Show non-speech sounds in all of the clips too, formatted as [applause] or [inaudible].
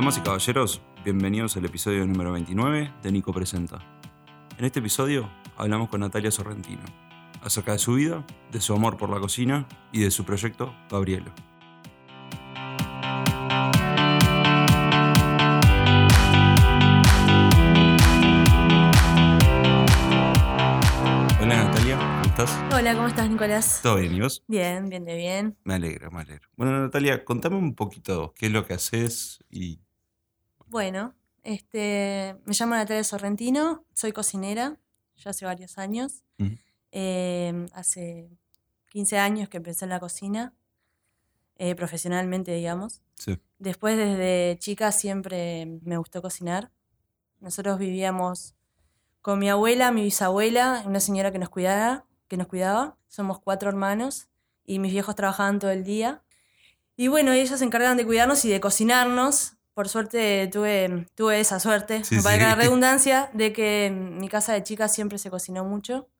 Damas y caballeros, bienvenidos al episodio número 29 de Nico Presenta. En este episodio hablamos con Natalia Sorrentino acerca de su vida, de su amor por la cocina y de su proyecto Gabrielo. Hola Natalia, ¿cómo estás? Hola, ¿cómo estás, Nicolás? ¿Todo bien y vos? Bien, bien de bien. Me alegro, me alegro. Bueno Natalia, contame un poquito qué es lo que haces y... Bueno, este, me llamo Natalia Sorrentino, soy cocinera, ya hace varios años. Eh, hace 15 años que empecé en la cocina, eh, profesionalmente, digamos. Sí. Después, desde chica, siempre me gustó cocinar. Nosotros vivíamos con mi abuela, mi bisabuela, una señora que nos cuidaba, que nos cuidaba. Somos cuatro hermanos y mis viejos trabajaban todo el día. Y bueno, ellos se encargaban de cuidarnos y de cocinarnos. Por suerte tuve, tuve esa suerte, Sí, para la sí. [laughs] redundancia, de que en mi casa de chica siempre se cocinó mucho.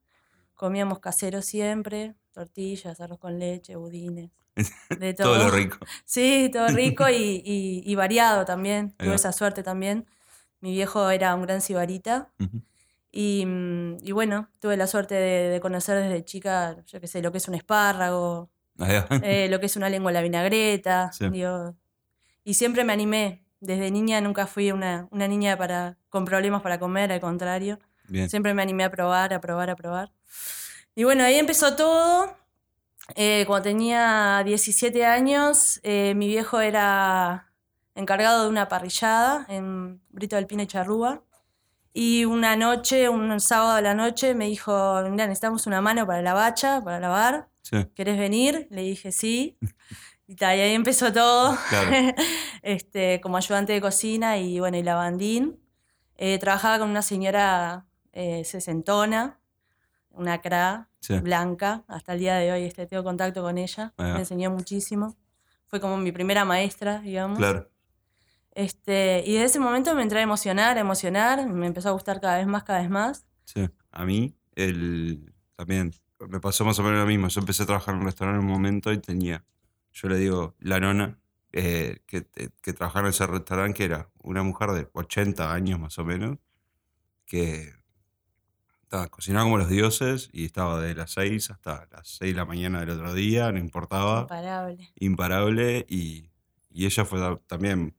Comíamos casero siempre, tortillas, arroz con leche, budines, [laughs] de todo. Todo lo rico. [laughs] Sí, todo rico y, y- y variado también. Tuve esa suerte también. Mi viejo era un gran sibarita Ujú. y, mm, y bueno, tuve la suerte de, de conocer desde chica, yo qué sé, lo que es un espárrago, eh, lo que es una lengua a la vinagreta. Sí. digo, y siempre me animé. Desde niña nunca fui una, una niña para, con problemas para comer, al contrario. Bien. Siempre me animé a probar, a probar, a probar. Y bueno, ahí empezó todo. Eh, cuando tenía 17 años, eh, mi viejo era encargado de una parrillada en Brito del Pino y Charrúa. Y una noche, un sábado a la noche, me dijo, mira, necesitamos una mano para la bacha, para lavar. Sí, ¿Querés venir? Le dije sí. [laughs] Y, ta, y ahí empezó todo, claro. [laughs] este, como ayudante de cocina y bueno, y lavandín. Eh, trabajaba con una señora eh, sesentona, una cra Sí. blanca. Hasta el día de hoy este, tengo contacto con ella. Va. Me enseñó muchísimo. Fue como mi primera maestra, digamos. Claro. Este, y desde ese momento me entré a emocionar, a emocionar. Me empezó a gustar cada vez más, cada vez más. Sí. A mí, el, también, me pasó más o menos lo mismo. Yo empecé a trabajar en un restaurante en un momento y tenía, yo le digo, la nona, eh, que, que trabajaba en ese restaurante, que era una mujer de 80 años más o menos, que estaba, cocinaba como los dioses y estaba de las 6 hasta las 6 de la mañana del otro día, no importaba. Imparable. imparable y, y ella fue ta- también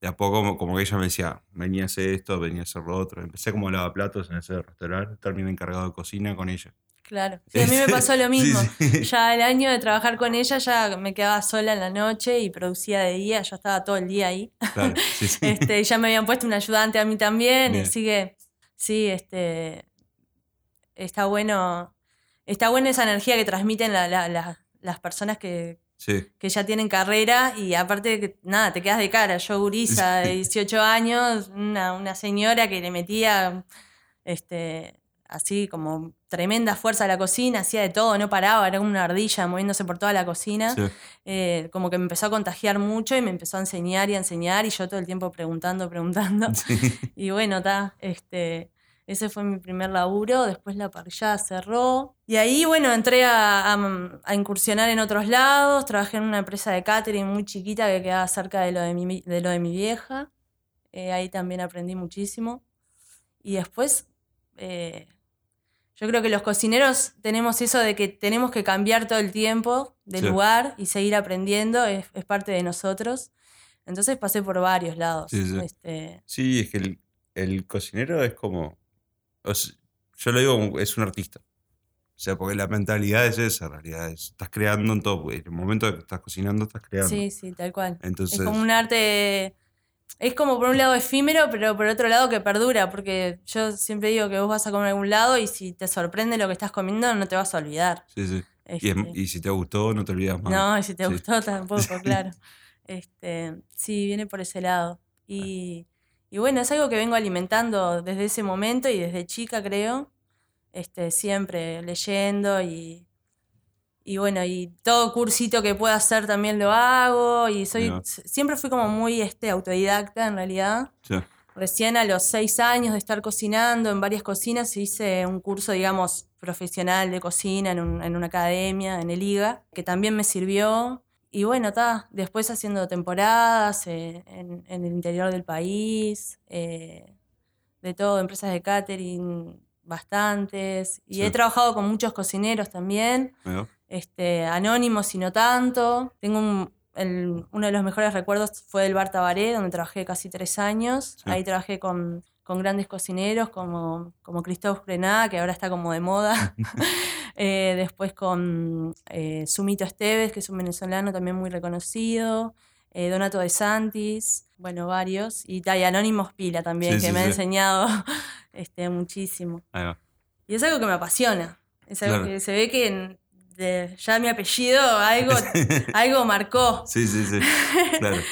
de a poco como, como que ella me decía, venía a hacer esto, venía a hacer lo otro. Empecé como lavaplatos en ese restaurante, terminé encargado de cocina con ella. Claro. Sí, a mí me [laughs] pasó lo mismo. sí. Ya el año de trabajar con ella, ya me quedaba sola en la noche y producía de día, yo estaba todo el día ahí. Claro, sí, sí. [laughs] Este, ya me habían puesto un ayudante a mí también, Bien. así que sí, este, está bueno, está buena esa energía que transmiten la- la- la- las personas que, Sí, que ya tienen carrera y aparte que nada, te quedas de cara. Yo, gurisa de 18 años, una, una señora que le metía este, así como tremenda fuerza a la cocina, hacía de todo, no paraba, era una ardilla moviéndose por toda la cocina. sí. Eh, como que me empezó a contagiar mucho y me empezó a enseñar y a enseñar y yo todo el tiempo preguntando, preguntando. [laughs] sí. Y bueno, está, este, ese fue mi primer laburo, después la parrillada cerró. Y ahí, bueno, entré a, a- a incursionar en otros lados, trabajé en una empresa de catering muy chiquita que quedaba cerca de lo de mi, de lo de mi vieja. Eh, ahí también aprendí muchísimo. Y después, eh, yo creo que los cocineros tenemos eso de que tenemos que cambiar todo el tiempo de Sí. lugar y seguir aprendiendo, es, es parte de nosotros. Entonces pasé por varios lados. Sí, sí. Este, Sí, es que el, el cocinero es como, o sea, yo lo digo, como- es un artista. O sea, porque la mentalidad es esa, en realidad. es- estás creando en todo. En el momento que estás cocinando, estás creando. Sí, sí, tal cual. Entonces, Es como un arte, es como por un lado efímero, pero por otro lado que perdura, porque yo siempre digo que vos vas a comer a algún lado y si te sorprende lo que estás comiendo, no te vas a olvidar. sí, sí. Y, es- Este, y si te gustó, no te olvidas más. no, y si te Sí. gustó tampoco, [laughs] claro. Este, sí, viene por ese lado. Y, y bueno, es algo que vengo alimentando desde ese momento y desde chica, creo. Este, siempre leyendo y, y bueno, y todo cursito que pueda hacer también lo hago. Y soy, siempre fui como muy este, autodidacta en realidad. Sí. Recién a los seis años de estar cocinando en varias cocinas hice un curso, digamos, profesional de cocina en, un- en una academia, en el IGA, que también me sirvió. y bueno, está. Después haciendo temporadas eh, en, en el interior del país, eh, de todo, empresas de catering, bastantes. Y Sí. he trabajado con muchos cocineros también. Este, anónimos y no tanto. Tengo un, el- uno de los mejores recuerdos fue el Bar Tabaré, donde trabajé casi tres años. Sí. Ahí trabajé con, con grandes cocineros como, como Christophe que ahora está como de moda. [laughs] [laughs] Eh, después con eh, Sumito Esteves, que es un venezolano también muy reconocido. eh, Donato de Santis, bueno, varios. Y, y Anónimos Pila también, Sí, que sí, me ha enseñado [laughs] este, muchísimo. Y es algo que me apasiona. Es algo Claro. que se ve que en- de- ya mi apellido algo, [laughs] algo marcó. Sí, sí, sí. Claro. [laughs]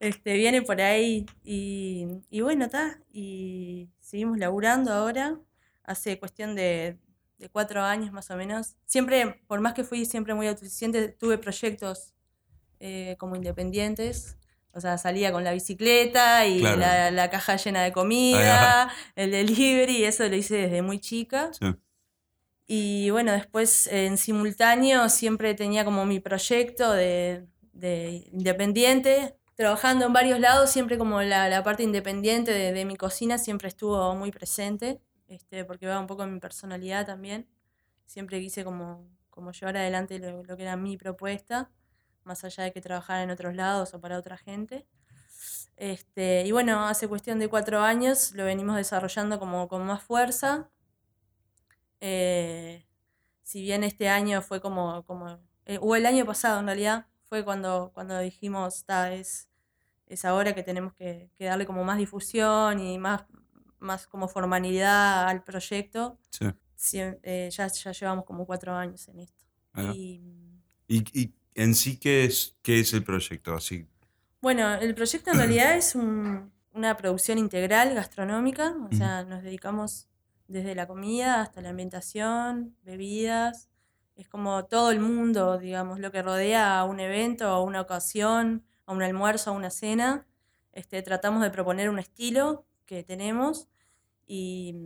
Este, viene por ahí. Y, y bueno, está. Y seguimos laburando ahora. Hace cuestión de, de cuatro años más o menos. Siempre, por más que fui siempre muy autosuficiente, tuve proyectos eh, como independientes. O sea, salía con la bicicleta y Claro. la, la caja llena de comida, el delivery, y eso lo hice desde muy chica. Sí. Y bueno, después en simultáneo siempre tenía como mi proyecto de, de independiente, trabajando en varios lados, siempre como la, parte independiente de, mi cocina siempre estuvo muy presente, este, porque va un poco en mi personalidad también. Siempre quise como, llevar adelante lo, lo que era mi propuesta, más allá de que trabajara en otros lados o para otra gente. Este, y bueno, hace cuestión de cuatro años lo venimos desarrollando como con más fuerza. Eh, si bien este año fue como, como eh, o el año pasado en realidad, fue cuando, cuando dijimos, "Ta, es, es ahora que tenemos que, que darle como más difusión y más, más como formalidad al proyecto. Sí. Eh, ya, ya llevamos como cuatro años en esto. Y, ¿Y, y en sí qué es, qué es el proyecto? Así. Bueno, el proyecto en [clears throat] realidad es un- una producción integral gastronómica, o sea, nos dedicamos desde la comida hasta la ambientación, bebidas, es como todo el mundo, digamos, lo que rodea a un evento, a una ocasión, a un almuerzo, a una cena. Este, tratamos de proponer un estilo que tenemos y,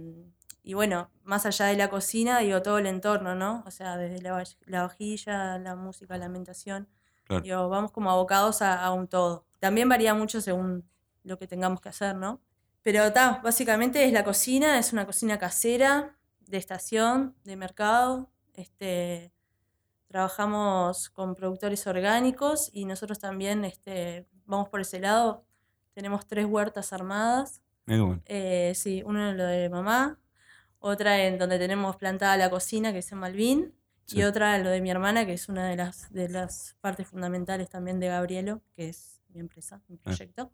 y bueno, más allá de la cocina, digo, todo el entorno, ¿no? O sea, desde la, la vajilla, la música, la ambientación. Claro. Digo, vamos como abocados a, a un todo. También varía mucho según lo que tengamos que hacer, ¿no? Pero ta, básicamente es la cocina, es una cocina casera, de estación, de mercado. Este, trabajamos con productores orgánicos y nosotros también este, vamos por ese lado. Tenemos tres huertas armadas. Bueno. Eh, sí, uno en lo de mamá, otra en donde tenemos plantada la cocina, que es en Malvin, Sí. y otra en lo de mi hermana, que es una de las, de las partes fundamentales también de Gabrielo, que es mi empresa, mi proyecto.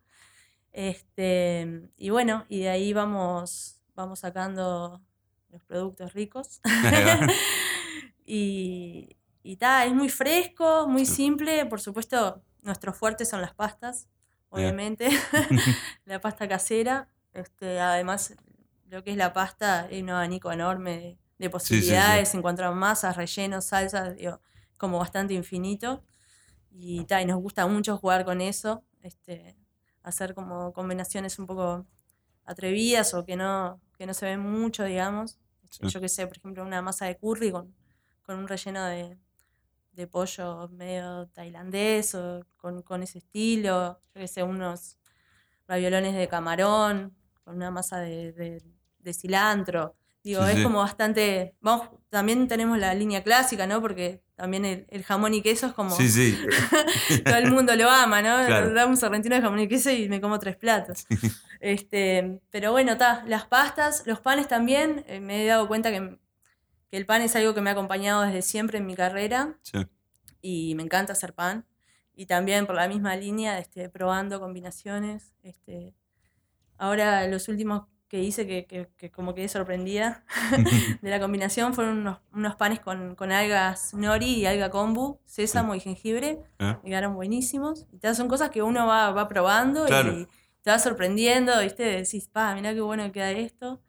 Este, y bueno, y de ahí vamos, vamos sacando los productos ricos. [laughs] Y y ta, es muy fresco, muy Sí. simple. Por supuesto, nuestros fuertes son las pastas, obviamente. [laughs] [laughs] la pasta casera. Este, además, lo que es la pasta es un abanico enorme de, de posibilidades a masas, rellenos, salsas, digo, como bastante infinito. Y, ta, y nos gusta mucho jugar con eso, este, hacer como combinaciones un poco atrevidas o que no, que no se ven mucho, digamos. Sí. Yo que sé, por ejemplo, una masa de curry con, con un relleno de, de pollo medio tailandés o con, con ese estilo. Yo que sé, unos raviolones de camarón con una masa de, de- de cilantro. Digo, Sí, es sí. como bastante. Vamos, también tenemos la línea clásica, ¿no? Porque también el, el jamón y queso es como. Sí, sí. [laughs] Todo el mundo lo ama, ¿no? Claro. Dame un sorrentino de jamón y queso y me como tres platos. Este, pero bueno, está. Las pastas, los panes también. eh, me he dado cuenta que, que el pan es algo que me ha acompañado desde siempre en mi carrera Sí. y me encanta hacer pan. Y también por la misma línea, este, probando combinaciones. Este, ahora los últimos que hice que, que- que como quedé sorprendida [laughs] de la combinación fueron unos, unos panes con, con algas nori y alga kombu, sésamo y jengibre. Ah, Y quedaron buenísimos. Y son cosas que uno va, va probando Claro. y te va sorprendiendo, ¿viste? Decís, pa, mirá qué bueno que queda esto.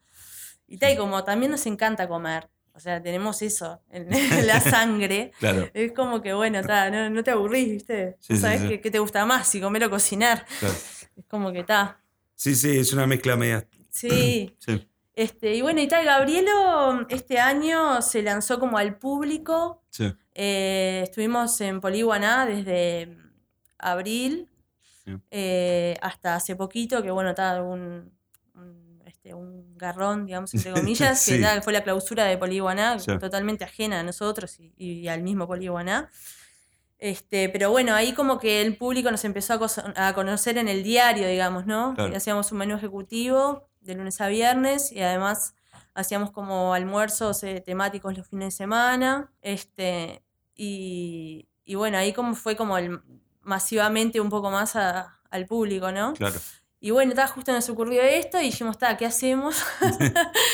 Y tal, y como también nos encanta comer. O sea, tenemos eso en, [laughs] la sangre. Claro, Es como que, bueno, ta, no, no te aburrís, ¿viste? Sí, qué, qué te gusta más, si comer o cocinar. claro. Es como que está. Sí, sí, es una mezcla media. Sí. [clears throat] Sí. Este, y bueno, y tal, Gabrielo este año se lanzó como al público. Sí. Eh, estuvimos en Poliguaná desde abril Sí. eh, hasta hace poquito, que bueno, está un, un, este, un garrón, digamos, entre [laughs] comillas, que fue la clausura de Poliguaná, Sí. totalmente ajena a nosotros y, y al mismo Poliguaná. Este, pero bueno, ahí como que el público nos empezó a, a conocer en el diario, digamos, ¿no? Claro. Hacíamos un menú ejecutivo de lunes a viernes y además hacíamos como almuerzos eh, temáticos los fines de semana. Este, y, y bueno, ahí como fue como el, masivamente un poco más a- al público, ¿no? Claro. Y bueno, ta, justo nos ocurrió esto y dijimos, ta, ¿qué hacemos? [laughs]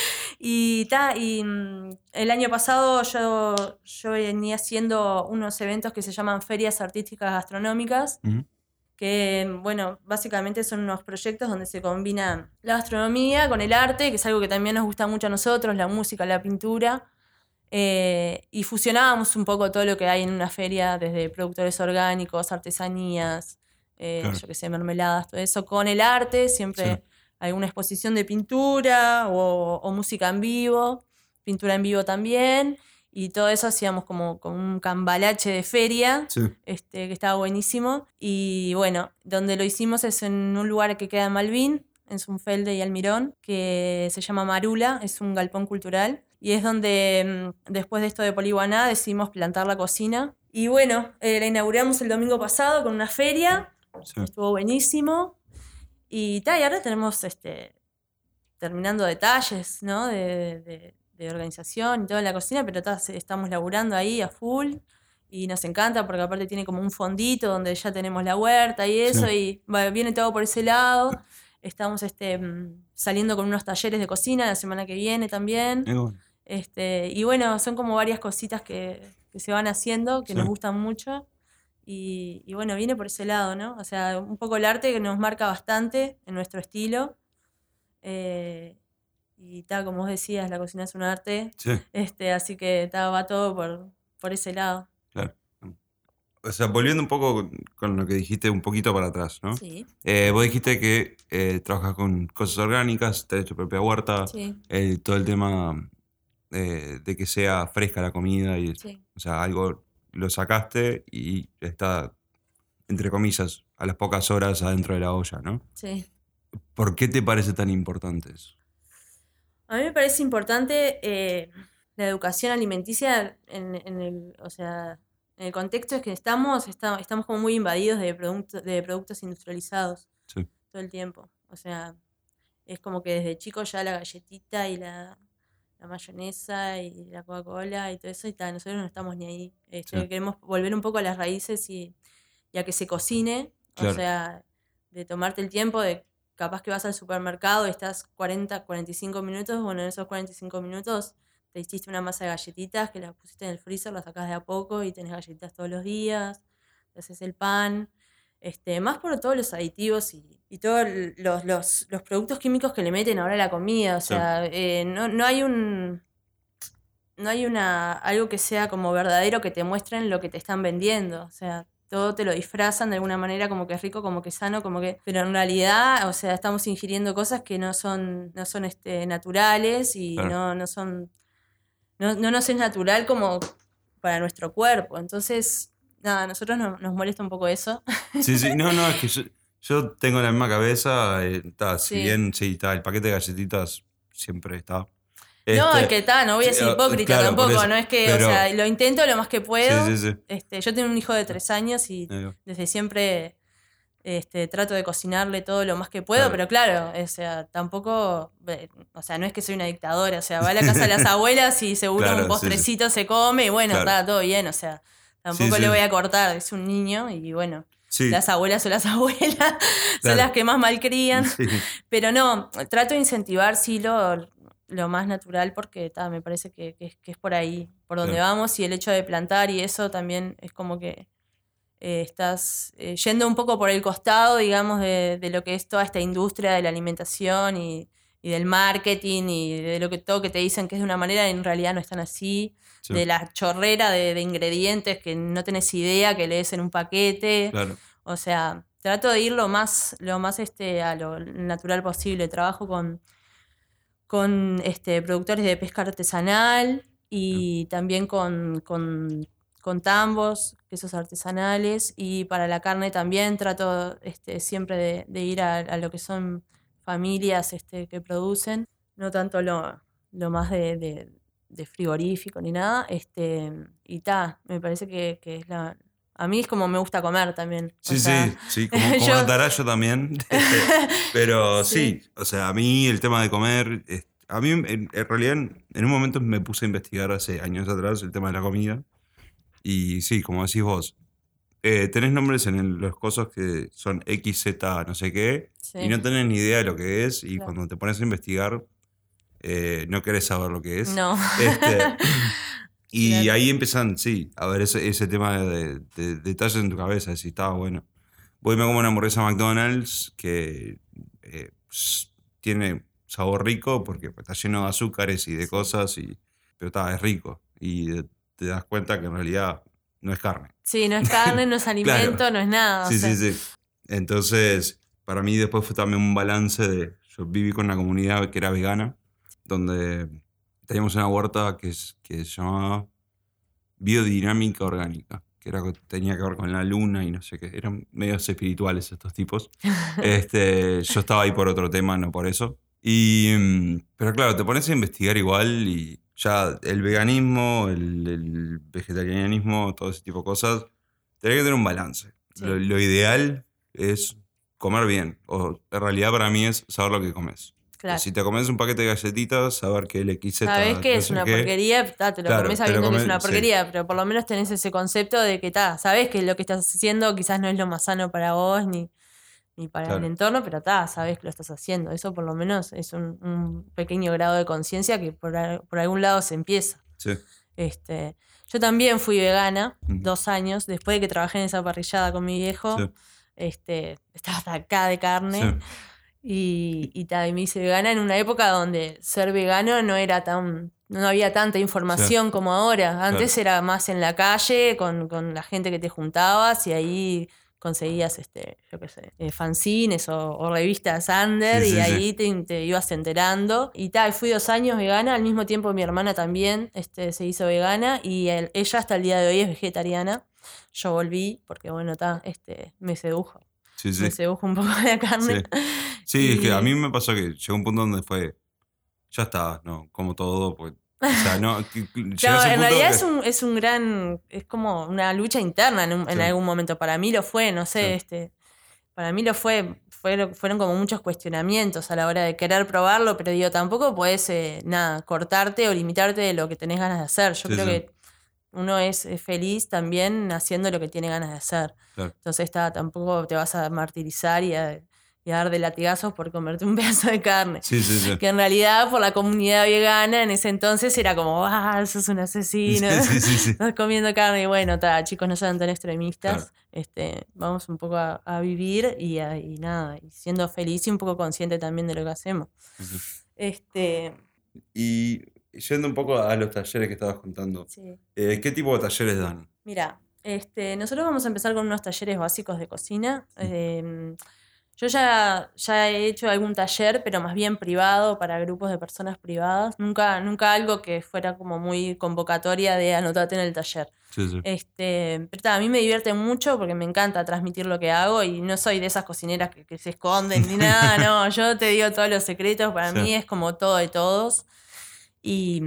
[laughs] y ta, y mm, el año pasado yo, yo venía haciendo unos eventos que se llaman Ferias Artísticas Gastronómicas. Que, bueno, básicamente son unos proyectos donde se combina la gastronomía con el arte, que es algo que también nos gusta mucho a nosotros, la música, la pintura. eh, y fusionábamos un poco todo lo que hay en una feria, desde productores orgánicos, artesanías, eh, Claro. yo qué sé, mermeladas, todo eso, con el arte, siempre Sí. alguna exposición de pintura o, o música en vivo, pintura en vivo también, y todo eso hacíamos como, como un cambalache de feria Sí. este, que estaba buenísimo. Y bueno, donde lo hicimos es en un lugar que queda en Malvin, en Zunfelde y Almirón, que se llama Marula, es un galpón cultural. Y es donde, mm, después de esto de Poliguaná, decidimos plantar la cocina. Y bueno, eh, la inauguramos el domingo pasado con una feria, Sí. estuvo buenísimo. Y, ta, y ahora tenemos este, terminando detalles, ¿no? De, de- de organización y todo en la cocina, pero se- estamos laburando ahí a full y nos encanta porque aparte tiene como un fondito donde ya tenemos la huerta y eso y va- viene todo por ese lado. Estamos este, mm, saliendo con unos talleres de cocina la semana que viene también. Es bueno. Este, y bueno, son como varias cositas que, que se van haciendo, que nos Sí. gustan mucho. Y, y bueno, viene por ese lado, ¿no? O sea, un poco el arte que nos marca bastante en nuestro estilo. Eh, y tal, como vos decías, la cocina es un arte. Sí. Este, así que ta, va todo por, por ese lado. Claro. O sea, volviendo un poco con, lo que dijiste un poquito para atrás, ¿no? Sí, Eh, vos dijiste que eh, trabajas con cosas orgánicas, tenés tu propia huerta, sí, eh, todo el tema eh, de que sea fresca la comida y, sí. o sea, algo lo sacaste y está, entre comillas, a las pocas horas adentro de la olla, ¿no? sí. ¿Por qué te parece tan importante eso? A mí me parece importante eh, la educación alimenticia en, en el, o sea, en el contexto en que estamos, está- estamos como muy invadidos de, producto- de productos industrializados Sí. todo el tiempo. O sea, es como que desde chico ya la galletita y la, la mayonesa y la Coca-Cola y todo eso, y tal, nosotros no estamos ni ahí. Este, Sí. Queremos volver un poco a las raíces y, y a que se cocine. Claro. O sea, de tomarte el tiempo de capaz que vas al supermercado y estás 40, 45 minutos, bueno, en esos 45 minutos te hiciste una masa de galletitas que las pusiste en el freezer, las sacás de a poco y tenés galletitas todos los días, te haces el pan, este, más por todos los aditivos y, y todos los, los, los productos químicos que le meten ahora a la comida, o Sí. sea, eh, no, no hay un... No hay una, algo que sea como verdadero que te muestren lo que te están vendiendo. O sea, todo te lo disfrazan de alguna manera como que es rico, como que es sano, como que. Pero en realidad, o sea, estamos ingiriendo cosas que no son, no son este, naturales y Claro. no, no son. No, no nos es natural como para nuestro cuerpo. Entonces, nada, a nosotros no- nos molesta un poco eso. Sí, sí, no, no, es que yo, yo tengo la misma cabeza, eh, ta, si Sí. bien, sí, está, el paquete de galletitas siempre está. No, Este, es que está, no voy a ser hipócrita claro, tampoco, no es que, pero- o sea, lo intento lo más que puedo. Sí, sí, sí. Este, yo tengo un hijo de tres años y desde siempre este, trato de cocinarle todo lo más que puedo, Claro. pero claro, o sea, tampoco, eh, o sea, no es que soy una dictadora, o sea, va a la casa de las [laughs] abuelas y seguro Claro, un postrecito se come y bueno, está todo bien, o sea, tampoco le voy a cortar, es un niño y bueno, Sí, las abuelas son las [laughs] abuelas, son las que más malcrían, sí, pero no, trato de incentivar sí lo, lo más natural porque ta, me parece que, que es- que es por ahí, por donde Claro. vamos y el hecho de plantar y eso también es como que eh, estás eh, yendo un poco por el costado, digamos, de, de lo que es toda esta industria de la alimentación y, y del marketing y de lo que todo que te dicen que es de una manera en realidad no están así, sí, de la chorrera de, de ingredientes que no tenés idea, que lees en un paquete. claro. O sea, trato de ir lo más, lo más este, a lo natural posible. Trabajo con, con este, productores de pesca artesanal y también con, con, con tambos, quesos artesanales. Y para la carne también trato este, siempre de, de ir a, a lo que son familias este, que producen, no tanto lo, lo más de, de- de frigorífico ni nada. Este, y ta, me parece que, que es la. A mí es como me gusta comer también. o Sí, sea, sí, sí, [laughs] como, como yo- también. [laughs] Pero Sí. sí. o sea, a mí el tema de comer, a mí en, en realidad en, un momento me puse a investigar hace años atrás el tema de la comida. Y sí, como decís vos, eh, tenés nombres en el- los cosas que son X, Z, no sé qué, sí. y no tenés ni idea de lo que es, y Claro. cuando te pones a investigar, eh, no querés saber lo que es. No. Este, [laughs] y Claro. ahí empiezan, sí, a ver ese, ese tema de, de- detalles en tu cabeza, si estaba bueno. Voy me como una hamburguesa McDonald's que eh, tiene sabor rico porque pues, está lleno de azúcares y de cosas, y, pero está, es rico. Y te das cuenta que en realidad no es carne. Sí, no es carne, no es [laughs] alimento, no es nada. o Sí, sea, sí, sí. Entonces, para mí después fue también un balance de... Yo viví con una comunidad que era vegana, donde teníamos una huerta que, es, que se llamaba biodinámica orgánica, que era, tenía que ver con la luna y no sé qué. Eran medios espirituales estos tipos. [laughs] Este, yo estaba ahí por otro tema, no por eso. Y, mm, pero claro, te pones a investigar igual y ya el veganismo, el, el vegetarianismo, todo ese tipo de cosas, tenés que tener un balance. Sí. Lo, lo ideal es comer bien. O en realidad para mí es saber lo que comes. Claro. Si te comes un paquete de galletitas, saber que el XZ... Sabes que no es una qué, porquería, ta, te lo Claro, comes sabiendo que es una sí. porquería, pero por lo menos tenés ese concepto de que ta, sabes que lo que estás haciendo quizás no es lo más sano para vos ni, ni para Claro. el entorno, pero ta, sabes que lo estás haciendo. Eso por lo menos es un, un pequeño grado de conciencia que por, por algún lado se empieza. Sí. Este, yo también fui vegana dos años, después de que trabajé en esa parrillada con mi viejo. Sí. Este, estaba hasta acá de carne. Sí. Y, y, ta, y me hice vegana en una época donde ser vegano no era tan. No había tanta información como ahora. Antes era más en la calle, con, con la gente que te juntabas y ahí conseguías, este, yo qué sé, eh, fanzines o, o revistas under Sí, y sí, ahí te, te ibas enterando. Y tal, fui dos años vegana, al mismo tiempo mi hermana también este, se hizo vegana y el- ella hasta el día de hoy es vegetariana. Yo volví porque, bueno, ta, este, me sedujo. Me sedujo un poco [laughs] la carne. Sí, es que a mí me pasó que llegó un punto donde fue, ya está, no, como todo, pues, o sea, no, Claro, [laughs] en realidad que- es un, es un gran, es como una lucha interna en, un- en algún momento. Para mí lo fue, no sé, Sí. este, para mí lo fue, fueron, fueron como muchos cuestionamientos a la hora de querer probarlo, pero digo, tampoco puedes, eh, nada, cortarte o limitarte de lo que tenés ganas de hacer. Yo Sí, creo que uno es feliz también haciendo lo que tiene ganas de hacer. Claro. Entonces está, tampoco te vas a martirizar y a, y a dar de latigazos por comerte un [laughs] pedazo de carne. Sí, sí, sí. Que en realidad por la comunidad vegana en ese entonces era como, ah, sos un asesino. Sí, sí, sí. [laughs] Estás comiendo carne y bueno, ta, chicos, no sean tan extremistas. Claro. Este, vamos un poco a, a vivir y, a- y nada, y siendo feliz y un poco consciente también de lo que hacemos. Este, Y yendo un poco a los talleres que estabas contando, eh, ¿qué tipo de talleres dan? Mira, este, nosotros vamos a empezar con unos talleres básicos de cocina. Em, yo ya, ya he hecho algún taller, pero más bien privado, para grupos de personas privadas. Nunca, nunca algo que fuera como muy convocatoria de anotate en el taller. Sí, sí. Este, pero ta, a mí me divierte mucho porque me encanta transmitir lo que hago y no soy de esas cocineras que, que se esconden ni nada, [laughs] no, yo te digo todos los secretos, para Sí. mí es como todo de todos. Y,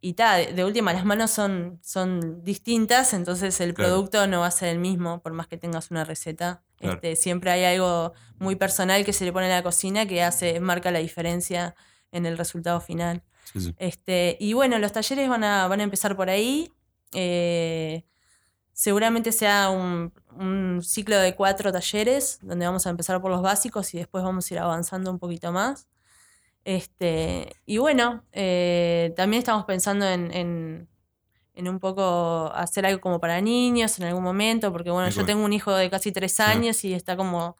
y ta, de, de última las manos son, son distintas, entonces el Claro. producto no va a ser el mismo por más que tengas una receta. Claro. Este, siempre hay algo muy personal que se le pone a la cocina que hace, marca la diferencia en el resultado final. sí, sí. Este, y bueno, los talleres van a, van a empezar por ahí. Eh, seguramente sea un, un ciclo de cuatro talleres, donde vamos a empezar por los básicos y después vamos a ir avanzando un poquito más. Este, y bueno, eh, también estamos pensando en, en- en un poco hacer algo como para niños en algún momento, porque bueno, yo tengo un hijo de casi tres años y está como,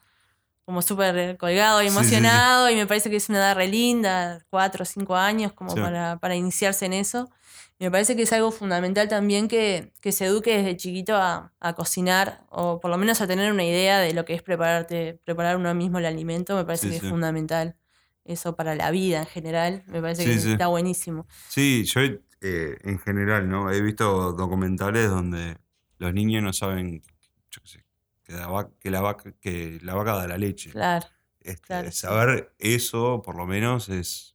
como súper colgado y Sí, sí, sí. emocionado y me parece que es una edad re linda, cuatro o cinco años, como para, para iniciarse en eso. Y me parece que es algo fundamental también que, que se eduque desde chiquito a, a cocinar o por lo menos a tener una idea de lo que es prepararte, preparar uno mismo el alimento, me parece que es fundamental. eso para la vida en general. Me parece que está buenísimo. Sí, yo eh, en general, ¿no? He visto documentales donde los niños no saben, yo qué sé, que la vaca, que la vaca, que la vaca da la leche. Claro. Este, claro, saber eso, por lo menos, es.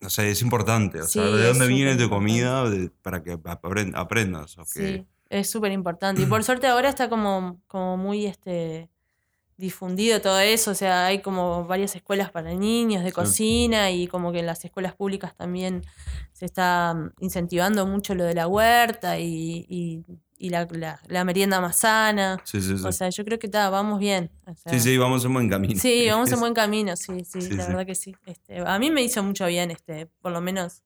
No sé, es importante. O Sí, saber de dónde viene tu comida de- para que apren- aprendas. o que- Sí, es súper importante. Y por [clears throat] suerte ahora está como, como muy este difundido todo eso. O sea, hay como varias escuelas para niños de cocina y como que en las escuelas públicas también se está mm, incentivando mucho lo de la huerta y, y- y la, la- la merienda más sana. Sí, sí, sí. O sea, yo creo que está, vamos bien. o sea, sí, sí, vamos en buen camino. Sí, vamos en [laughs] buen camino, sí, sí, la verdad que sí. Este, a mí me hizo mucho bien, este, por lo menos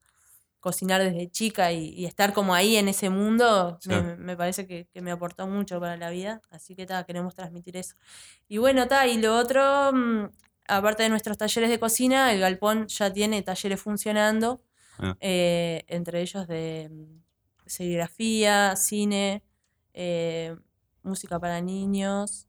cocinar desde chica y, y estar como ahí en ese mundo, Sí. me, me parece que, que me aportó mucho para la vida, así que ta, queremos transmitir eso. Y bueno, ta, y lo otro, mm, aparte de nuestros talleres de cocina, el galpón ya tiene talleres funcionando, Ah. eh, entre ellos de mm, serigrafía, cine, eh, música para niños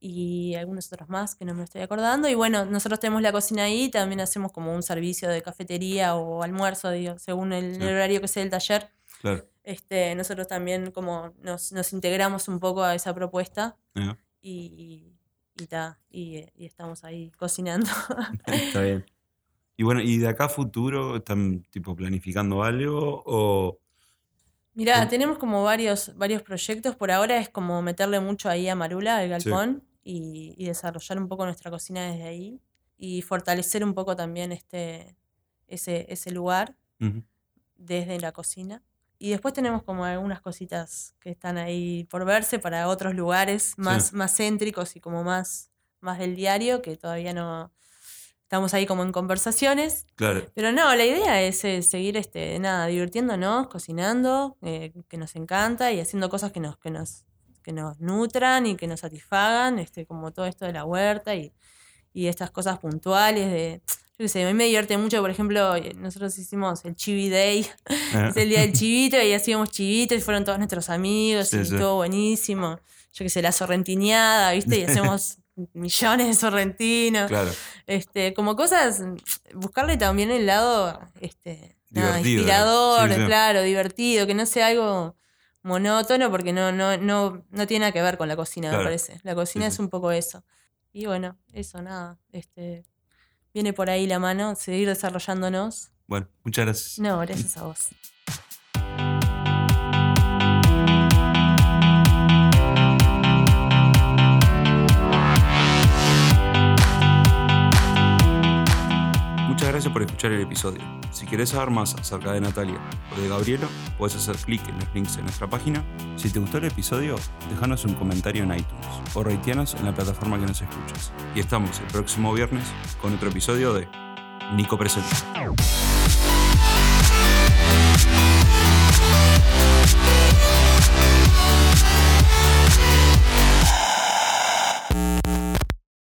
y algunos otros más que no me estoy acordando. Y bueno, nosotros tenemos la cocina ahí, y también hacemos como un servicio de cafetería o almuerzo, digo, según el, Sí. el horario que sea el taller. Claro. Este, nosotros también como nos, nos integramos un poco a esa propuesta ya, y, y, ta, y, y estamos ahí cocinando. [laughs] [laughs] Está bien. Y bueno, ¿y de acá a futuro están tipo planificando algo? O. Mirá, tenemos como varios, varios proyectos. Por ahora es como meterle mucho ahí a Marula, al Sí. galpón, y, y desarrollar un poco nuestra cocina desde ahí. Y fortalecer un poco también este, ese, ese lugar desde la cocina. Y después tenemos como algunas cositas que están ahí por verse para otros lugares más, más céntricos y como más, más del diario, que todavía no estamos ahí como en conversaciones. Claro. Pero no, la idea es eh, seguir este, nada, divirtiéndonos, cocinando, eh, que nos encanta, y haciendo cosas que nos, que nos, que nos nutran y que nos satisfagan, este, como todo esto de la huerta y, y estas cosas puntuales de. Yo qué sé, a mí me divierte mucho, por ejemplo, eh, nosotros hicimos el Chivi Day, Ah, [laughs] es el día del [laughs] chivito, y hacíamos chivitos, y fueron todos nuestros amigos, Sí, y sí. estuvo buenísimo. Yo qué sé, la sorrentineada, ¿viste? Y hacemos [laughs] millones de sorrentinos. Claro. Este, como cosas, buscarle también el lado este, nada, inspirador, sí. claro, divertido, que no sea algo monótono, porque no, no, no, no tiene nada que ver con la cocina, Claro. me parece. La cocina Sí, es un poco eso. Y bueno, eso, nada. Este, viene por ahí la mano, seguir desarrollándonos. Bueno, muchas gracias. No, gracias a vos. Gracias por escuchar el episodio. Si querés saber más acerca de Natalia o de Gabrielo, puedes hacer clic en los links en nuestra página. Si te gustó el episodio, déjanos un comentario en iTunes o rateanos en la plataforma que nos escuches. Y estamos el próximo viernes con otro episodio de Nico Presenta.